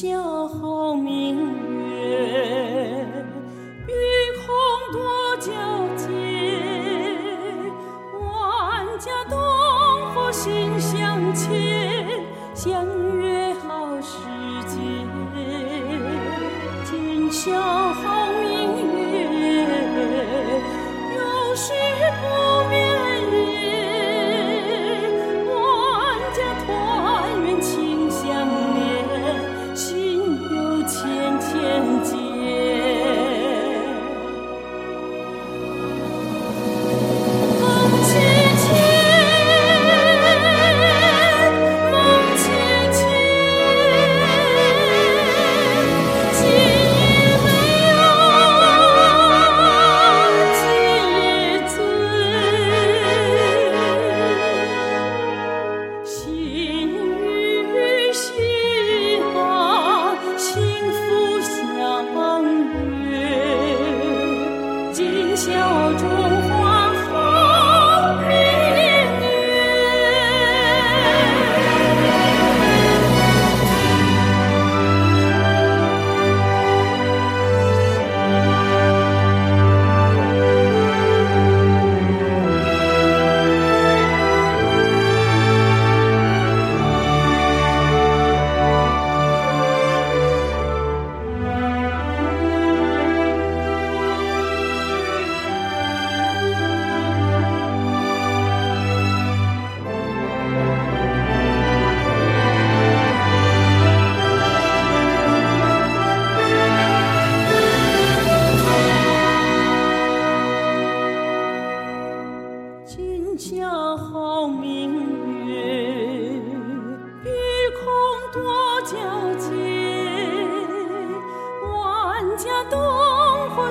姣好明月，碧空多皎洁，万家灯火心相牵，相约好时节，今宵。笑中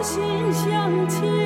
心相牵